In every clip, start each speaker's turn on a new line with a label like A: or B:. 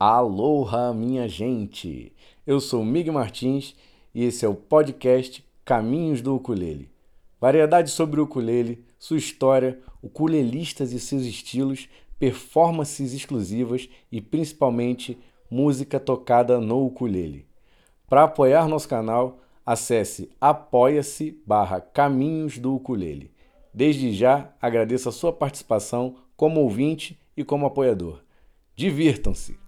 A: Aloha, minha gente! Eu sou Mig Martins e esse é o podcast Caminhos do Ukulele. Variedade sobre o ukulele, sua história, ukulelistas e seus estilos, performances exclusivas e principalmente música tocada no ukulele. Para apoiar nosso canal, acesse apoia-se barra Caminhos do Ukulele. Desde já agradeço a sua participação como ouvinte e como apoiador. Divirtam-se!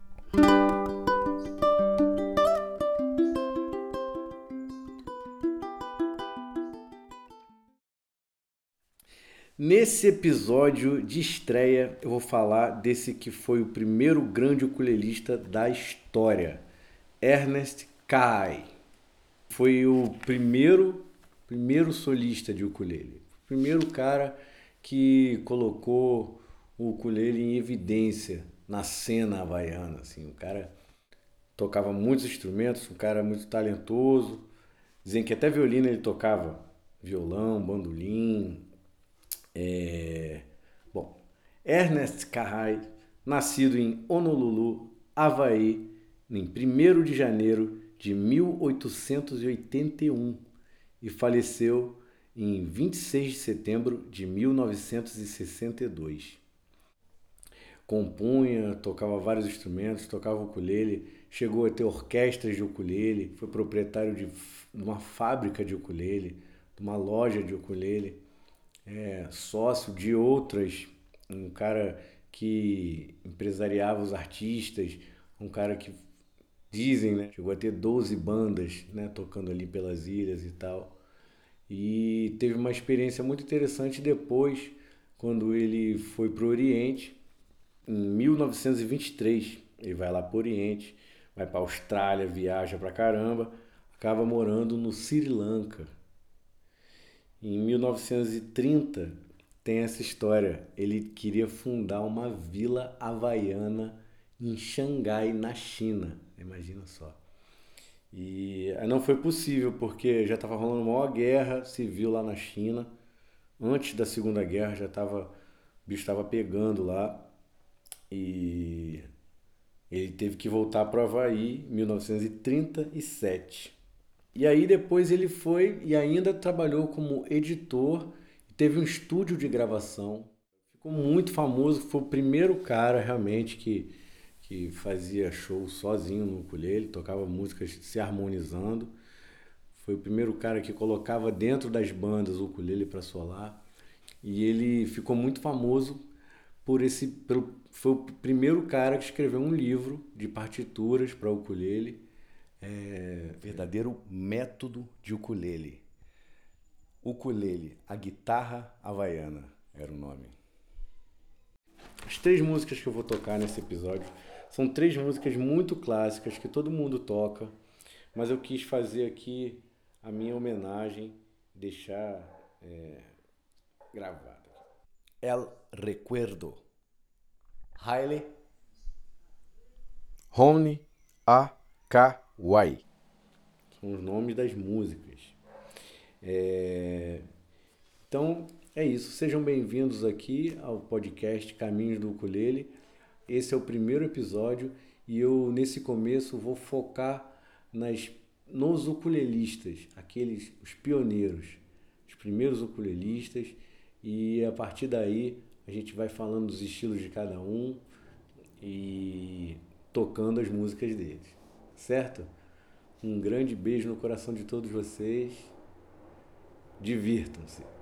A: Nesse episódio de estreia, eu vou falar desse que foi o primeiro grande ukulelista da história, Ernest Kai. Foi o primeiro primeiro solista de ukulele, o primeiro cara que colocou o ukulele em evidência na cena havaiana, assim, o cara tocava muitos instrumentos, um cara muito talentoso. Dizem que até violino ele tocava, violão, bandolim. É... Bom, Ernest Carrai, nascido em Honolulu, Havaí, em 1 de janeiro de 1881 e faleceu em 26 de setembro de 1962 compunha, tocava vários instrumentos, tocava ukulele, chegou a ter orquestras de ukulele, foi proprietário de uma fábrica de ukulele, de uma loja de ukulele, é, sócio de outras, um cara que empresariava os artistas, um cara que dizem, né, chegou a ter 12 bandas, né, tocando ali pelas ilhas e tal. E teve uma experiência muito interessante depois, quando ele foi para o Oriente, em 1923. Ele vai lá para o Oriente, vai para a Austrália, viaja para caramba, acaba morando no Sri Lanka. Em 1930 tem essa história. Ele queria fundar uma vila havaiana em Xangai, na China. Imagina só. E não foi possível porque já estava rolando uma maior guerra civil lá na China. Antes da Segunda Guerra já estava o bicho estava pegando lá. E ele teve que voltar para o Havaí em 1937. E aí depois ele foi e ainda trabalhou como editor, teve um estúdio de gravação. Ficou muito famoso, foi o primeiro cara realmente que, que fazia show sozinho no ukulele, tocava músicas se harmonizando. Foi o primeiro cara que colocava dentro das bandas o ukulele para solar. E ele ficou muito famoso por esse pelo, foi o primeiro cara que escreveu um livro de partituras para ukulele, é, verdadeiro método de ukulele. Ukulele, a guitarra havaiana era o nome. As três músicas que eu vou tocar nesse episódio são três músicas muito clássicas que todo mundo toca, mas eu quis fazer aqui a minha homenagem, deixar é. El Recuerdo. Haile Romney A. K. São os nomes das músicas. É... Então é isso. Sejam bem-vindos aqui ao podcast Caminhos do Ukulele. Esse é o primeiro episódio e eu nesse começo vou focar nas nos ukulelistas, aqueles os pioneiros, os primeiros ukulelistas e a partir daí a gente vai falando dos estilos de cada um e tocando as músicas deles, certo? Um grande beijo no coração de todos vocês. Divirtam-se.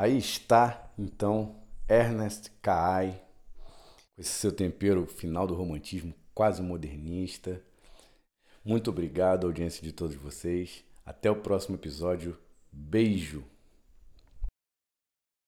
A: Aí está, então, Ernest Caay, com esse seu tempero final do romantismo quase modernista. Muito obrigado, audiência de todos vocês. Até o próximo episódio. Beijo!